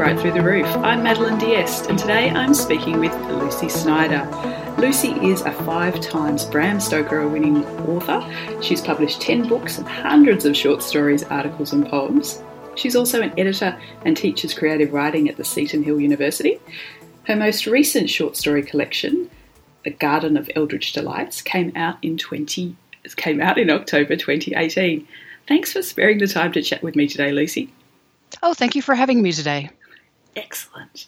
Write Through the Roof. I'm Madeline Diest, and today I'm speaking with Lucy Snyder. Lucy is a five times Bram Stoker winning author. She's published 10 books and hundreds of short stories, articles, and poems. She's also an editor and teaches creative writing at the Seton Hill University. Her most recent short story collection, The Garden of Eldritch Delights, came out in 20 came out in October 2018. Thanks for sparing the time to chat with me today, Lucy. Oh, thank you for having me today. Excellent.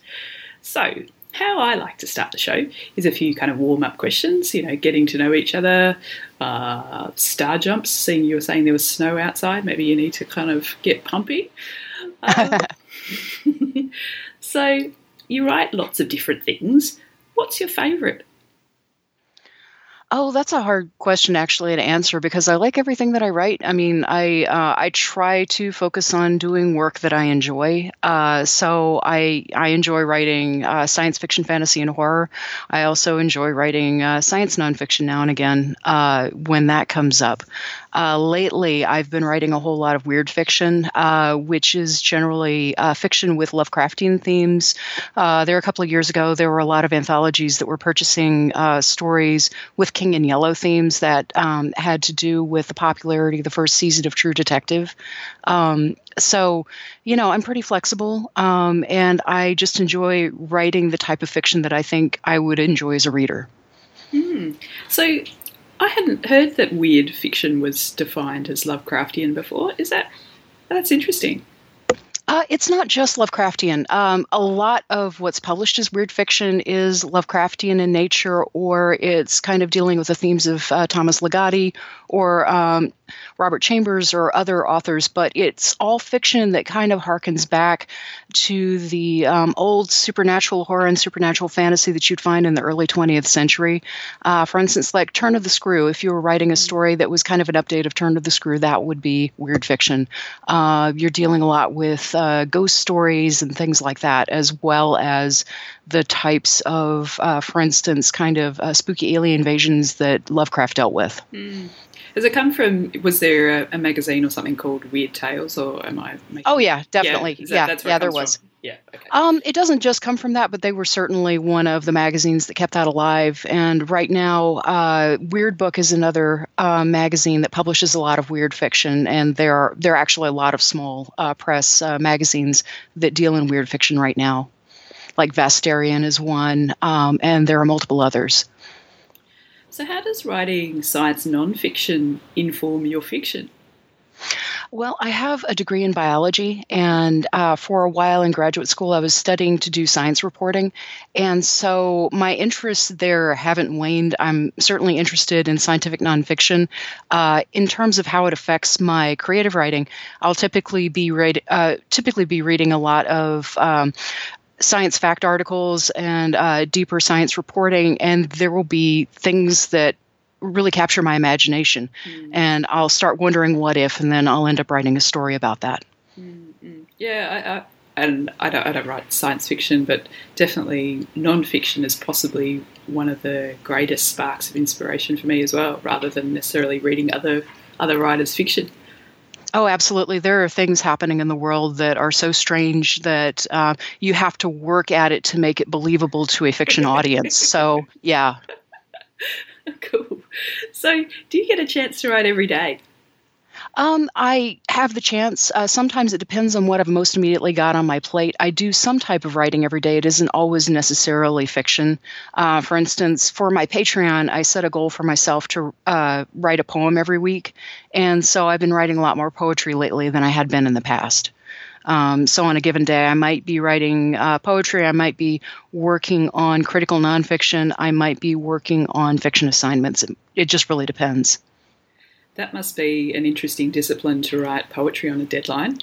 So, how I like to start the show is a few kind of warm up questions, you know, getting to know each other, uh, star jumps, seeing you were saying there was snow outside, maybe you need to kind of get pumpy. Uh, so, you write lots of different things. What's your favourite? Oh, that's a hard question actually to answer because I like everything that I write. I mean, I uh, I try to focus on doing work that I enjoy. Uh, so I I enjoy writing uh, science fiction, fantasy, and horror. I also enjoy writing uh, science nonfiction now and again uh, when that comes up. Uh, lately, I've been writing a whole lot of weird fiction, which is generally fiction with Lovecraftian themes. There, a couple of years ago, there were a lot of anthologies that were purchasing stories with In Yellow themes that um, had to do with the popularity of the first season of True Detective. Um, so, you know, I'm pretty flexible, um, and I just enjoy writing the type of fiction that I think I would enjoy as a reader. Mm. So, I hadn't heard that weird fiction was defined as Lovecraftian before. Is that that's interesting? Uh, it's not just Lovecraftian. Um, a lot of what's published as weird fiction is Lovecraftian in nature, or it's kind of dealing with the themes of uh, Thomas Ligotti or um, Robert Chambers or other authors, but it's all fiction that kind of harkens back to the um, old supernatural horror and supernatural fantasy that you'd find in the early 20th century. Uh, for instance, like Turn of the Screw, if you were writing a story that was kind of an update of Turn of the Screw, that would be weird fiction. Uh, you're dealing a lot with uh, ghost stories and things like that, as well as the types of, uh, for instance, kind of uh, spooky alien invasions that Lovecraft dealt with. Mm. Does it come from? Was there a, a, magazine or something called Weird Tales, or am I? Making, oh yeah, definitely. Yeah, that, yeah, yeah there was. From? Yeah. Okay. Um, it doesn't just come from that, but they were certainly one of the magazines that kept that alive. And right now, uh, Weird Book is another uh, magazine that publishes a lot of weird fiction, and there are there are actually a lot of small uh, press uh, magazines that deal in weird fiction right now. Like Vastarien is one, um, and there are multiple others. So, how does writing science nonfiction inform your fiction? Well, I have a degree in biology, and uh, for a while in graduate school, I was studying to do science reporting. And so my interests there haven't waned. I'm certainly interested in scientific nonfiction. Uh, in terms of how it affects my creative writing, I'll typically be read, uh, typically be reading a lot of um, science fact articles and uh, deeper science reporting, and there will be things that really capture my imagination. Mm. And I'll start wondering what if, and then I'll end up writing a story about that. Mm-hmm. Yeah, I, I, and I don't, I don't write science fiction, but definitely nonfiction is possibly one of the greatest sparks of inspiration for me as well, rather than necessarily reading other other writers' fiction. Oh, absolutely. There are things happening in the world that are so strange that uh, you have to work at it to make it believable to a fiction audience. So, yeah. Cool. So, do you get a chance to write every day? Um, I have the chance. Uh, sometimes it depends on what I've most immediately got on my plate. I do some type of writing every day. It isn't always necessarily fiction. Uh, for instance, for my Patreon, I set a goal for myself to uh, write a poem every week. And so I've been writing a lot more poetry lately than I had been in the past. Um, so on a given day, I might be writing uh, poetry, I might be working on critical nonfiction, I might be working on fiction assignments. It just really depends. That must be an interesting discipline to write poetry on a deadline.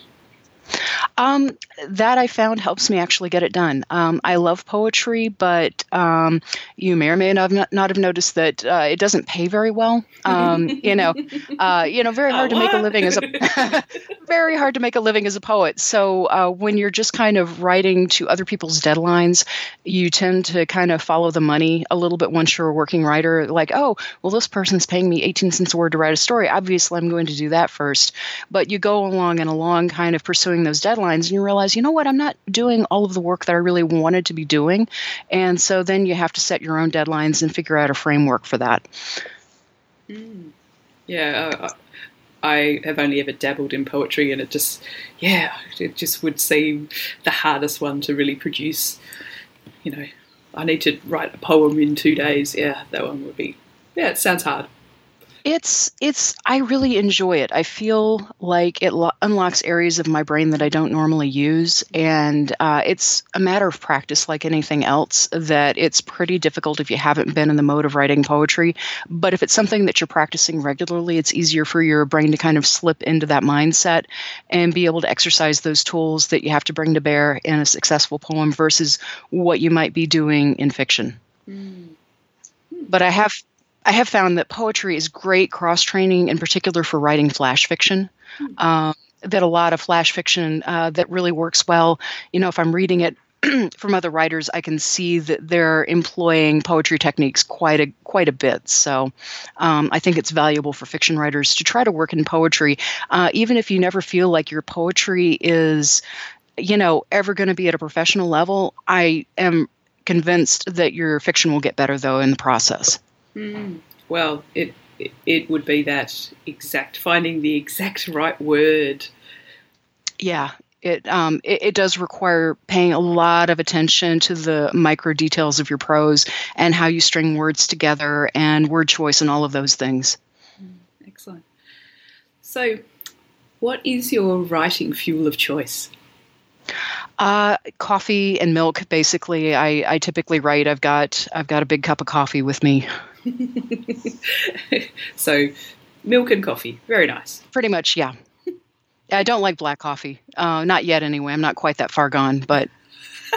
Um, that I found helps me actually get it done. Um, I love poetry, but um, you may or may not have, not have noticed that uh, it doesn't pay very well. Um, you know, uh, you know, very hard to make a living as a very hard to make a living as a poet. So uh, when you're just kind of writing to other people's deadlines, you tend to kind of follow the money a little bit once you're a working writer. Like, oh, well, this person's paying me 18 cents a word to write a story. Obviously, I'm going to do that first. But you go along and along, kind of pursuing those deadlines, and you realize, you know what, I'm not doing all of the work that I really wanted to be doing. And so then you have to set your own deadlines and figure out a framework for that. Mm. Yeah, uh, I have only ever dabbled in poetry, and it just, yeah, it just would seem the hardest one to really produce. You know, I need to write a poem in two days. Yeah, that one would be. Yeah, it sounds hard. It's it's I really enjoy it. I feel like it lo- unlocks areas of my brain that I don't normally use, and uh, it's a matter of practice, like anything else. That it's pretty difficult if you haven't been in the mode of writing poetry. But if it's something that you're practicing regularly, it's easier for your brain to kind of slip into that mindset and be able to exercise those tools that you have to bring to bear in a successful poem versus what you might be doing in fiction. Mm. But I have I have found that poetry is great cross training, in particular for writing flash fiction. Mm-hmm. Um, that a lot of flash fiction uh, that really works well. You know, if I'm reading it from other writers, I can see that they're employing poetry techniques quite a quite a bit. So, um, I think it's valuable for fiction writers to try to work in poetry, uh, even if you never feel like your poetry is, you know, ever going to be at a professional level. I am convinced that your fiction will get better though in the process. Mm. Well, it, it would be that exact finding the exact right word. Yeah, it, um, it, it does require paying a lot of attention to the micro details of your prose and how you string words together and word choice and all of those things. Mm, excellent. So, what is your writing fuel of choice? Uh, coffee and milk, basically. I, I typically write. I've got I've got a big cup of coffee with me. so, milk and coffee, very nice. Pretty much, yeah. I don't like black coffee. Uh, not yet, anyway. I'm not quite that far gone, but,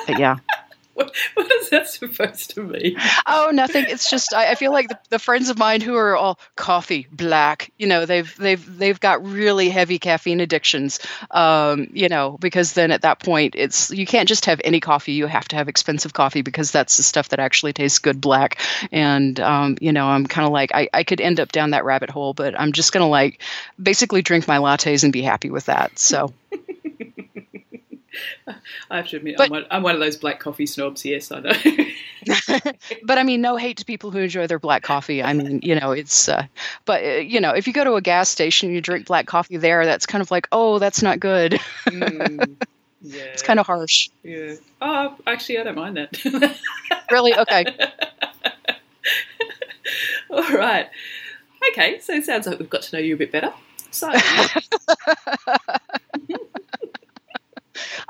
but yeah. What, what that supposed to mean? Oh, nothing. It's just I, I feel like the, the, friends of mine who are all coffee black. You know, they've they've they've got really heavy caffeine addictions. Um, you know, because then at that point, it's you can't just have any coffee. You have to have expensive coffee because that's the stuff that actually tastes good black. And um, you know, I'm kind of like I, I could end up down that rabbit hole, but I'm just gonna like basically drink my lattes and be happy with that. So. I have to admit, but, I'm, one, I'm, one, of those black coffee snobs. Yes, I know. but I mean, no hate to people who enjoy their black coffee. I mean, you know, it's. Uh, but uh, you know, if you go to a gas station and you drink black coffee there, that's kind of like, oh, that's not good. mm, yeah. It's kind of harsh. Yeah. Oh, actually, I don't mind that. really? Okay. All right. Okay, so it sounds like we've got to know you a bit better. So.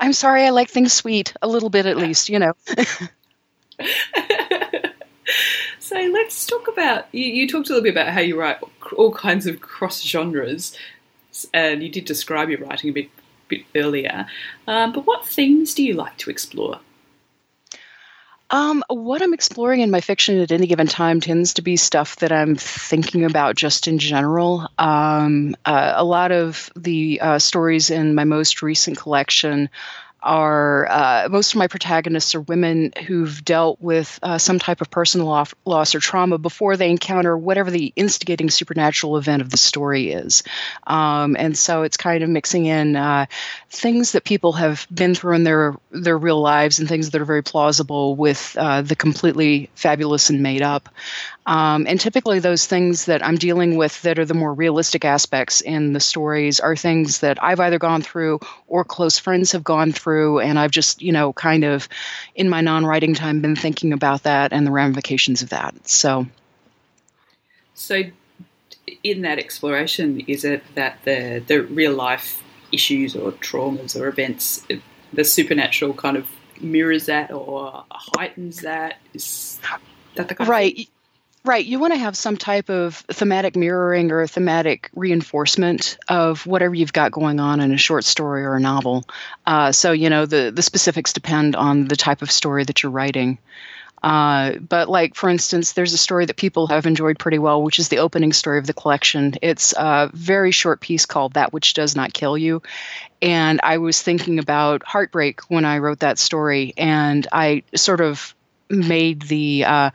I'm sorry, I like things sweet, a little bit at least, you know. so let's talk about you, you talked a little bit about how you write all kinds of cross genres, and you did describe your writing a bit, bit earlier. Um, but what themes do you like to explore? Um, what I'm exploring in my fiction at any given time tends to be stuff that I'm thinking about just in general. Um, uh, a lot of the uh, stories in my most recent collection are uh, most of my protagonists are women who've dealt with uh, some type of personal loss, or trauma before they encounter whatever the instigating supernatural event of the story is. Um, and so it's kind of mixing in uh, things that people have been through in their their real lives and things that are very plausible with uh, the completely fabulous and made up. Um, and typically, those things that I'm dealing with that are the more realistic aspects in the stories are things that I've either gone through or close friends have gone through. And I've just, you know, kind of in my non writing time been thinking about that and the ramifications of that. So, so in that exploration, is it that the, the real life issues or traumas or events, the supernatural kind of mirrors that or heightens that? Is that the right. Right. You want to have some type of thematic mirroring or thematic reinforcement of whatever you've got going on in a short story or a novel. Uh, so, you know, the, the specifics depend on the type of story that you're writing. Uh, but, like, for instance, there's a story that people have enjoyed pretty well, which is the opening story of the collection. It's a very short piece called That Which Does Not Kill You. And I was thinking about heartbreak when I wrote that story, and I sort of made the uh,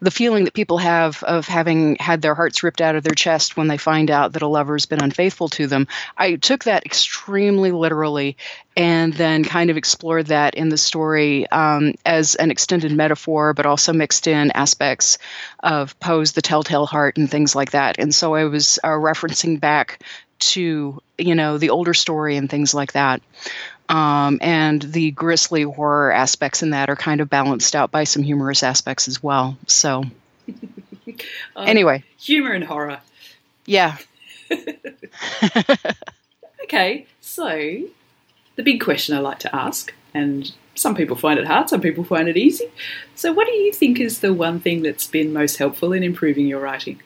the feeling that people have of having had their hearts ripped out of their chest when they find out that a lover's been unfaithful to them. I took that extremely literally, and then kind of explored that in the story um, as an extended metaphor, but also mixed in aspects of Poe's The Telltale Heart and things like that. And so I was uh, referencing back to you know the older story and things like that. Um, and the grisly horror aspects in that are kind of balanced out by some humorous aspects as well. So, um, anyway, humor and horror. Yeah. okay, so the big question I like to ask, and some people find it hard, some people find it easy. So, what do you think is the one thing that's been most helpful in improving your writing?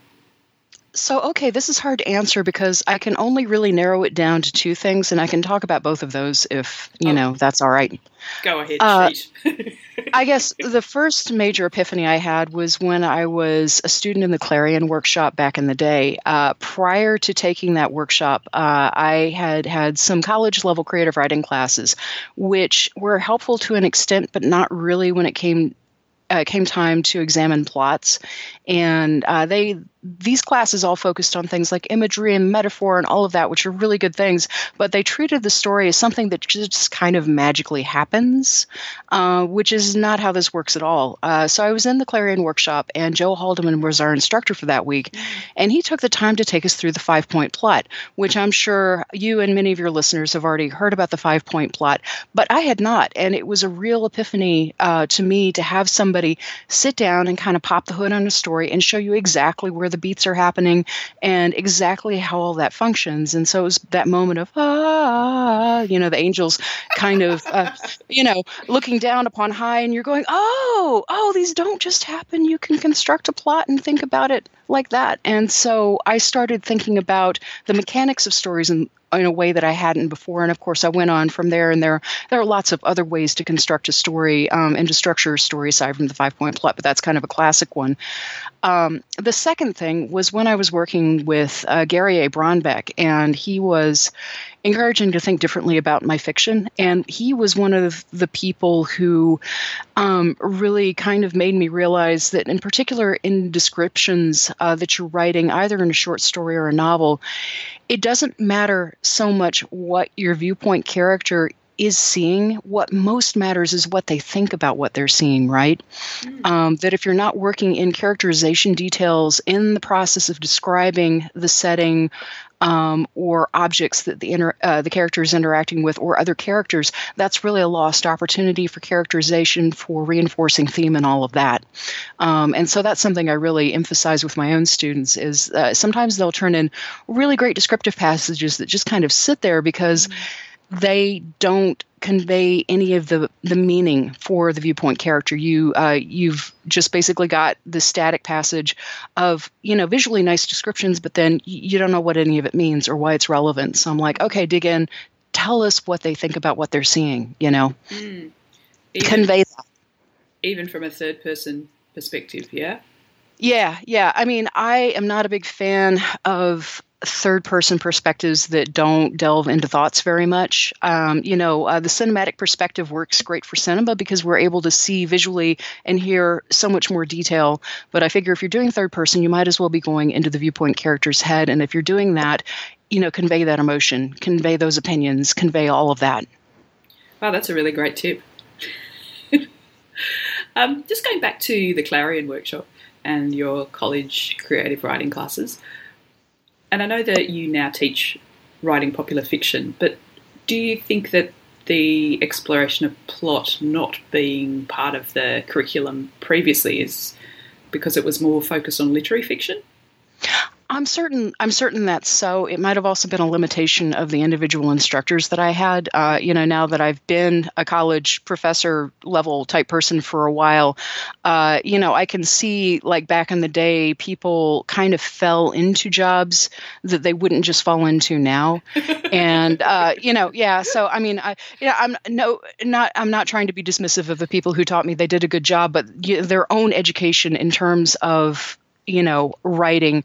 So, okay, this is hard to answer because I can only really narrow it down to two things, and I can talk about both of those if, you oh. know, that's all right. Go ahead, uh, I guess the first major epiphany I had was when I was a student in the Clarion workshop back in the day. Uh, prior to taking that workshop, uh, I had had some college level creative writing classes, which were helpful to an extent, but not really when it came uh, came time to examine plots, and uh, they these classes all focused on things like imagery and metaphor and all of that, which are really good things, but they treated the story as something that just kind of magically happens, uh, which is not how this works at all. Uh, so I was in the Clarion workshop, and Joe Haldeman was our instructor for that week, and he took the time to take us through the five point plot, which I'm sure you and many of your listeners have already heard about the five point plot, but I had not, and it was a real epiphany uh, to me to have somebody sit down and kind of pop the hood on a story and show you exactly where the beats are happening and exactly how all that functions. And so it was that moment of, ah, you know, the angels kind of, uh, you know, looking down upon high, and you're going, oh, oh, these don't just happen. You can construct a plot and think about it like that. And so I started thinking about the mechanics of stories and in a way that I hadn't before. And of course, I went on from there, and there there are lots of other ways to construct a story um, and to structure a story aside from the five point plot, but that's kind of a classic one. Um, the second thing was when I was working with uh, Gary A. Braunbeck, and he was encouraging to think differently about my fiction. And he was one of the people who um, really kind of made me realize that, in particular, in descriptions uh, that you're writing, either in a short story or a novel, it doesn't matter so much what your viewpoint character is seeing, what most matters is what they think about what they're seeing, right? Mm. Um, that if you're not working in characterization details in the process of describing the setting, um, or objects that the inter- uh, the character is interacting with, or other characters, that's really a lost opportunity for characterization, for reinforcing theme, and all of that. Um, and so that's something I really emphasize with my own students. Is uh, sometimes they'll turn in really great descriptive passages that just kind of sit there because. Mm-hmm they don't convey any of the the meaning for the viewpoint character. You uh, you've just basically got the static passage of you know visually nice descriptions, but then you don't know what any of it means or why it's relevant. So I'm like, okay, dig in, tell us what they think about what they're seeing. You know, mm. even, convey that. Even from a third person perspective, yeah. Yeah, yeah. I mean, I am not a big fan of third person perspectives that don't delve into thoughts very much. Um, you know, uh, the cinematic perspective works great for cinema because we're able to see visually and hear so much more detail. But I figure if you're doing third person, you might as well be going into the viewpoint character's head. And if you're doing that, you know, convey that emotion, convey those opinions, convey all of that. Wow, that's a really great tip. um, just going back to the Clarion workshop and your college creative writing classes and I know that you now teach writing popular fiction, but do you think that the exploration of plot not being part of the curriculum previously is because it was more focused on literary fiction? I'm certain. I'm certain that's so. It might have also been a limitation of the individual instructors that I had. Uh, you know, now that I've been a college professor level type person for a while, uh, you know, I can see like back in the day, people kind of fell into jobs that they wouldn't just fall into now, and uh, you know, yeah. So I mean, I, you know, I'm no, not. I'm not trying to be dismissive of the people who taught me. They did a good job, but you know, their own education in terms of you know writing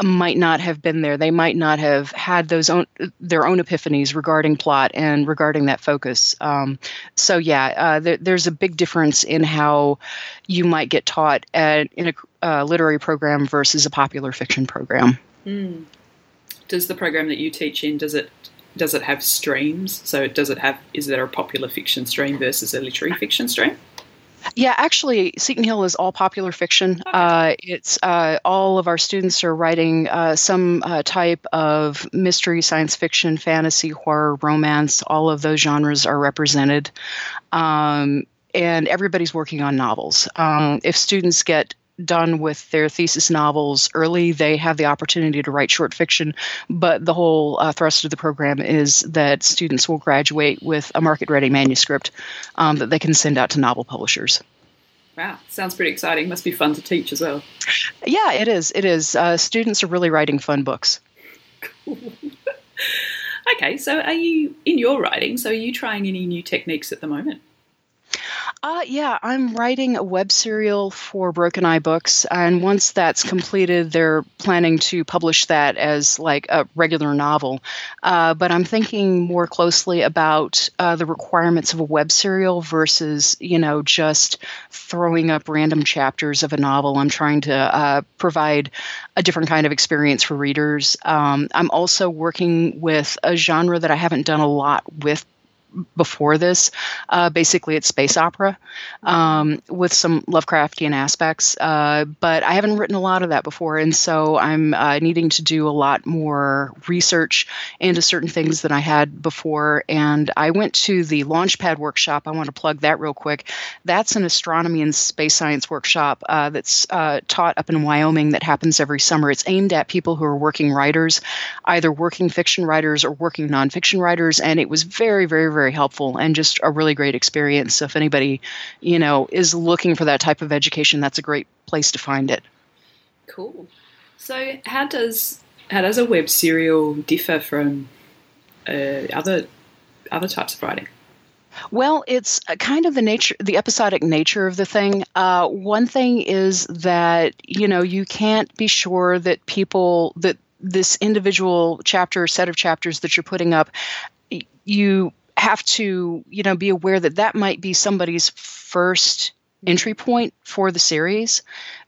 might not have been there. They might not have had those own their own epiphanies regarding plot and regarding that focus. Um, so yeah, uh, there, there's a big difference in how you might get taught at, in a uh, literary program versus a popular fiction program. Mm. Does the program that you teach in does it does it have streams? So does it have is there a popular fiction stream versus a literary fiction stream? Yeah, actually, Seton Hill is all popular fiction. Uh, it's uh, all of our students are writing uh, some uh, type of mystery, science fiction, fantasy, horror, romance. All of those genres are represented. Um, and everybody's working on novels. Um, if students get done with their thesis novels early. They have the opportunity to write short fiction, but the whole uh, thrust of the program is that students will graduate with a market ready manuscript um, that they can send out to novel publishers. Wow, sounds pretty exciting. Must be fun to teach as well. Yeah, it is. It is. Uh, students are really writing fun books. Cool. okay, so are you in your writing? So are you trying any new techniques at the moment? Uh, yeah, I'm writing a web serial for Broken Eye Books, and once that's completed, they're planning to publish that as like a regular novel. Uh, but I'm thinking more closely about uh, the requirements of a web serial versus, you know, just throwing up random chapters of a novel. I'm trying to uh, provide a different kind of experience for readers. Um, I'm also working with a genre that I haven't done a lot with before this. Uh, basically, it's space opera um, with some Lovecraftian aspects, uh, but I haven't written a lot of that before, and so I'm uh, needing to do a lot more research into certain things than I had before. And I went to the Launchpad workshop. I want to plug that real quick. That's an astronomy and space science workshop uh, that's uh, taught up in Wyoming that happens every summer. It's aimed at people who are working writers, either working fiction writers or working nonfiction writers, and it was very, very, very very helpful and just a really great experience. So if anybody, you know, is looking for that type of education, that's a great place to find it. Cool. So how does how does a web serial differ from uh, other other types of writing? Well, it's kind of the nature, the episodic nature of the thing. Uh, one thing is that you know you can't be sure that people that this individual chapter set of chapters that you're putting up, you have to, you know, be aware that that might be somebody's first entry point for the series.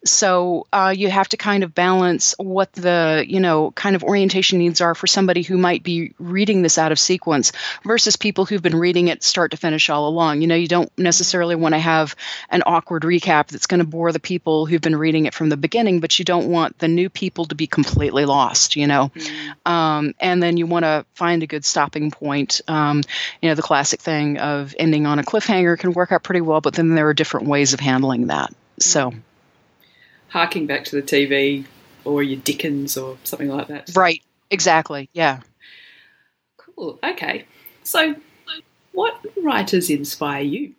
So uh, you have to kind of balance what the you know kind of orientation needs are for somebody who might be reading this out of sequence versus people who've been reading it start to finish all along. You know, you don't necessarily want to have an awkward recap that's going to bore the people who've been reading it from the beginning, but you don't want the new people to be completely lost. You know, mm. um, and then you want to find a good stopping point. Um, you know, the classic thing of ending on a cliffhanger can work out pretty well, but then there are different ways of handling that. So. Mm harking back to the TV or your Dickens or something like that. Right. Exactly. Yeah. Cool. Okay. So, what writers inspire you?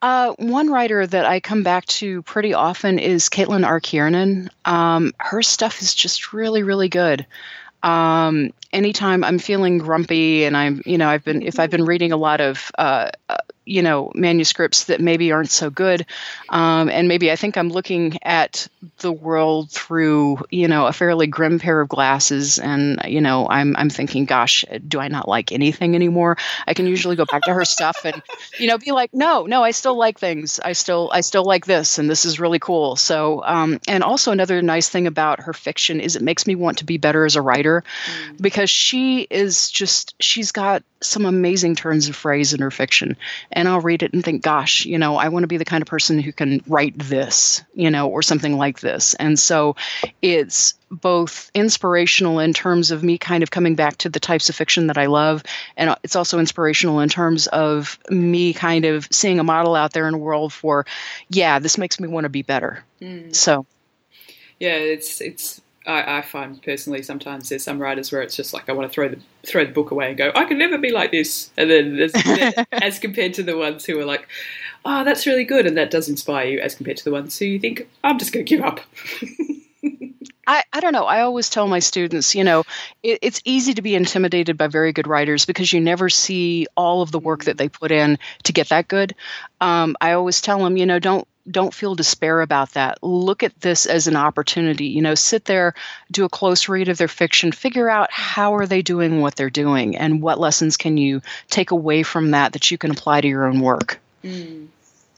Uh, one writer that I come back to pretty often is Caitlin R. Kiernan. Um, her stuff is just really, really good. Um, anytime I'm feeling grumpy and I'm, you know, I've been, if I've been reading a lot of, uh, uh, you know, manuscripts that maybe aren't so good, um, and maybe I think I'm looking at the world through, you know, a fairly grim pair of glasses, and you know, I'm I'm thinking, gosh, do I not like anything anymore? I can usually go back to her stuff and, you know, be like, no, no, I still like things. I still I still like this, and this is really cool. So, um, and also another nice thing about her fiction is it makes me want to be better as a writer, mm. because she is just she's got some amazing turns of phrase in her fiction. And i'll read it and think gosh you know i want to be the kind of person who can write this you know or something like this. And so it's both inspirational in terms of me kind of coming back to the types of fiction that i love and it's also inspirational in terms of me kind of seeing a model out there in the world for yeah this makes me want to be better. Mm. so. Yeah it's it's I, I, find personally sometimes there's some writers where it's just like I want to throw the throw the book away and go I can never be like this, and then there's, as compared to the ones who are like, oh that's really good, and that does inspire you, as compared to the ones who you think I'm just going to give up. I, I don't know. I always tell my students, you know, it, it's easy to be intimidated by very good writers because you never see all of the work that they put in to get that good. Um, I always tell them, you know, don't don't feel despair about that. Look at this as an opportunity. You know, sit there, do a close read of their fiction, figure out how are they doing what they're doing, and what lessons can you take away from that that you can apply to your own work. Mm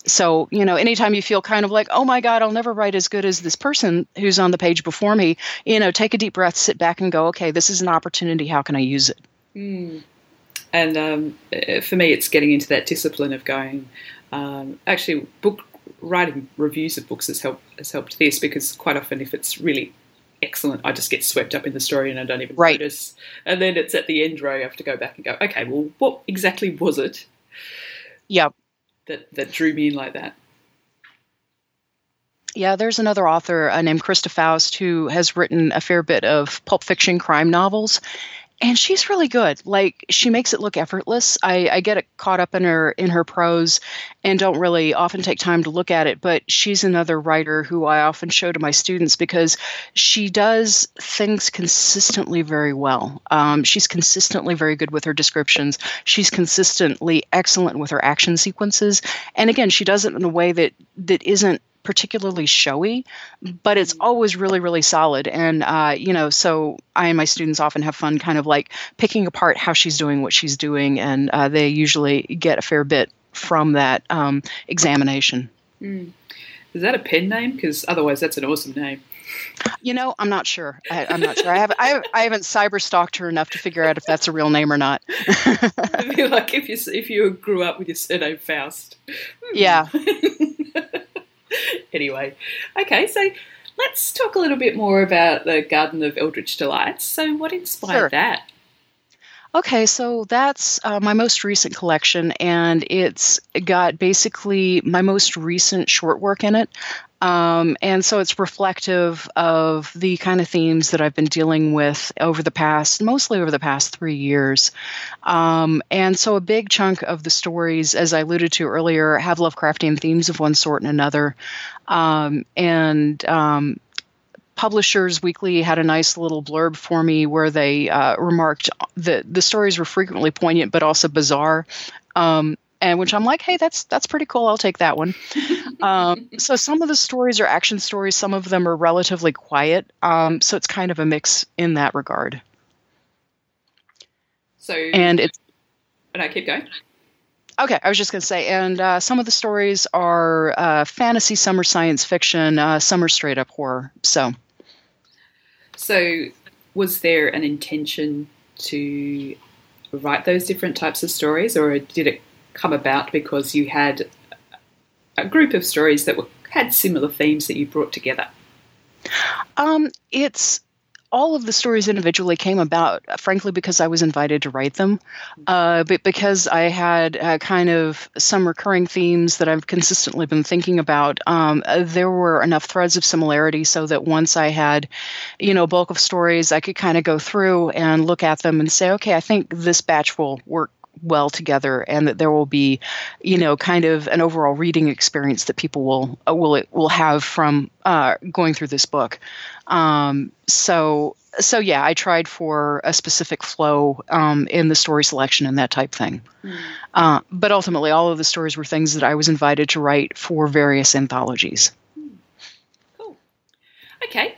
so you know anytime you feel kind of like oh my god i'll never write as good as this person who's on the page before me you know take a deep breath sit back and go okay this is an opportunity how can i use it mm. and um, for me it's getting into that discipline of going um, actually book writing reviews of books has helped has helped this because quite often if it's really excellent i just get swept up in the story and i don't even right. notice and then it's at the end where i have to go back and go okay well what exactly was it yeah that that drew me in like that. Yeah, there's another author uh, named Christa Faust who has written a fair bit of pulp fiction crime novels, and she's really good. Like she makes it look effortless. I, I get caught up in her in her prose and don't really often take time to look at it but she's another writer who i often show to my students because she does things consistently very well. Um, she's consistently very good with her descriptions. She's consistently excellent with her action sequences. And again she does it in a way that that isn't particularly showy, but it's mm. always really, really solid. And, uh, you know, so I and my students often have fun kind of like picking apart how she's doing what she's doing, and uh, they usually get a fair bit from that um, examination. Mm. Is that a pen name? Because otherwise, that's an awesome name. You know, I'm not sure. I, am not sure. I haven't. I, I, haven't cyber stalked her enough to figure out if that's a real name or not. I feel like if you if you grew up with your surname Faust. Yeah. anyway, okay, so let's talk a little bit more about the Garden of Eldritch Delights. So, what inspired sure. that? Okay, so that's uh, my most recent collection, and it's got basically my most recent short work in it. Um, and so it's reflective of the kind of themes that I've been dealing with over the past, mostly over the past three years. Um, and so a big chunk of the stories, as I alluded to earlier, have Lovecraftian themes of one sort and another. Um, and um, Publishers Weekly had a nice little blurb for me where they uh, remarked that the stories were frequently poignant but also bizarre. Um, and which I'm like, hey, that's that's pretty cool. I'll take that one. um, so some of the stories are action stories. Some of them are relatively quiet. Um, so it's kind of a mix in that regard. So and it's. And I keep going. Okay, I was just going to say, and uh, some of the stories are uh, fantasy, some are science fiction, uh, some are straight up horror. So. So, was there an intention to write those different types of stories, or did it come about because you had a group of stories that were, had similar themes that you brought together? Um, it's all of the stories individually came about, frankly, because I was invited to write them, uh, but because I had uh, kind of some recurring themes that I've consistently been thinking about. Um, there were enough threads of similarity so that once I had, you know, bulk of stories, I could kind of go through and look at them and say, okay, I think this batch will work well together and that there will be you know kind of an overall reading experience that people will uh, will it will have from uh, going through this book. Um, so so yeah i tried for a specific flow um, in the story selection and that type thing. Mm. uh, but ultimately all of the stories were things that i was invited to write for various anthologies mm. cool okay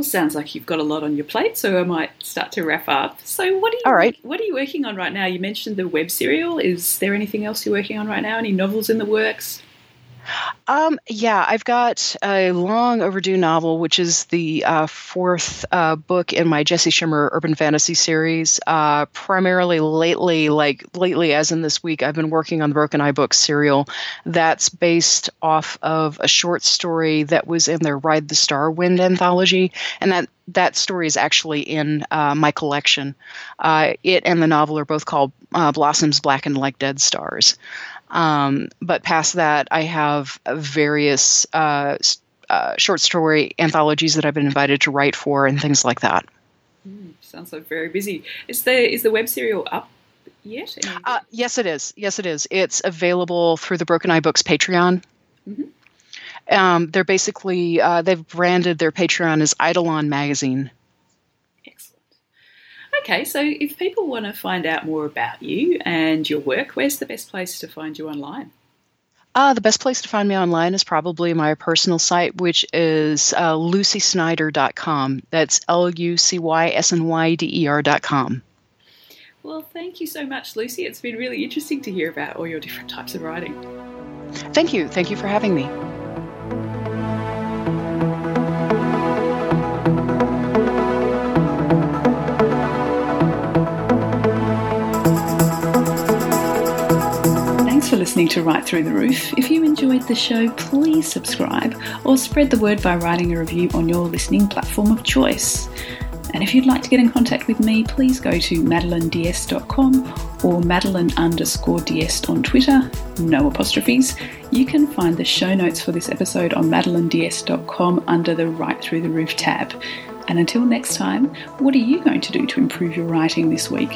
well, sounds like you've got a lot on your plate, so I might start to wrap up. So, what are you? All right. What are you working on right now? You mentioned the web serial. Is there anything else you're working on right now? Any novels in the works? Um, yeah, I've got a long overdue novel, which is the uh, fourth uh, book in my Jessie Shimmer urban fantasy series. Uh, primarily lately, like lately, as in this week, I've been working on the Broken Eye Book serial. That's based off of a short story that was in their Ride the Star Wind anthology, and that that story is actually in uh, my collection. Uh, it and the novel are both called uh, Blossoms Blackened Like Dead Stars. Um, but past that, I have various uh, uh, short story anthologies that I've been invited to write for and things like that. Mm, sounds like very busy. Is the is the web serial up yet? Uh, yes, it is. Yes, it is. It's available through the Broken Eye Books Patreon. Mm-hmm. Um, they're basically uh, they've branded their Patreon as Eidolon Magazine. Okay, so if people want to find out more about you and your work, where's the best place to find you online? Uh, the best place to find me online is probably my personal site, which is uh, lucysnyder.com. That's L U C Y S N Y D E R.com. Well, thank you so much, Lucy. It's been really interesting to hear about all your different types of writing. Thank you. Thank you for having me. Listening to Write Through the Roof. If you enjoyed the show, please subscribe or spread the word by writing a review on your listening platform of choice. And if you'd like to get in contact with me, please go to madelinediest.com or madeline underscore diest on Twitter, no apostrophes. You can find the show notes for this episode on madelinediest.com under the Write Through the Roof tab. And until next time, what are you going to do to improve your writing this week?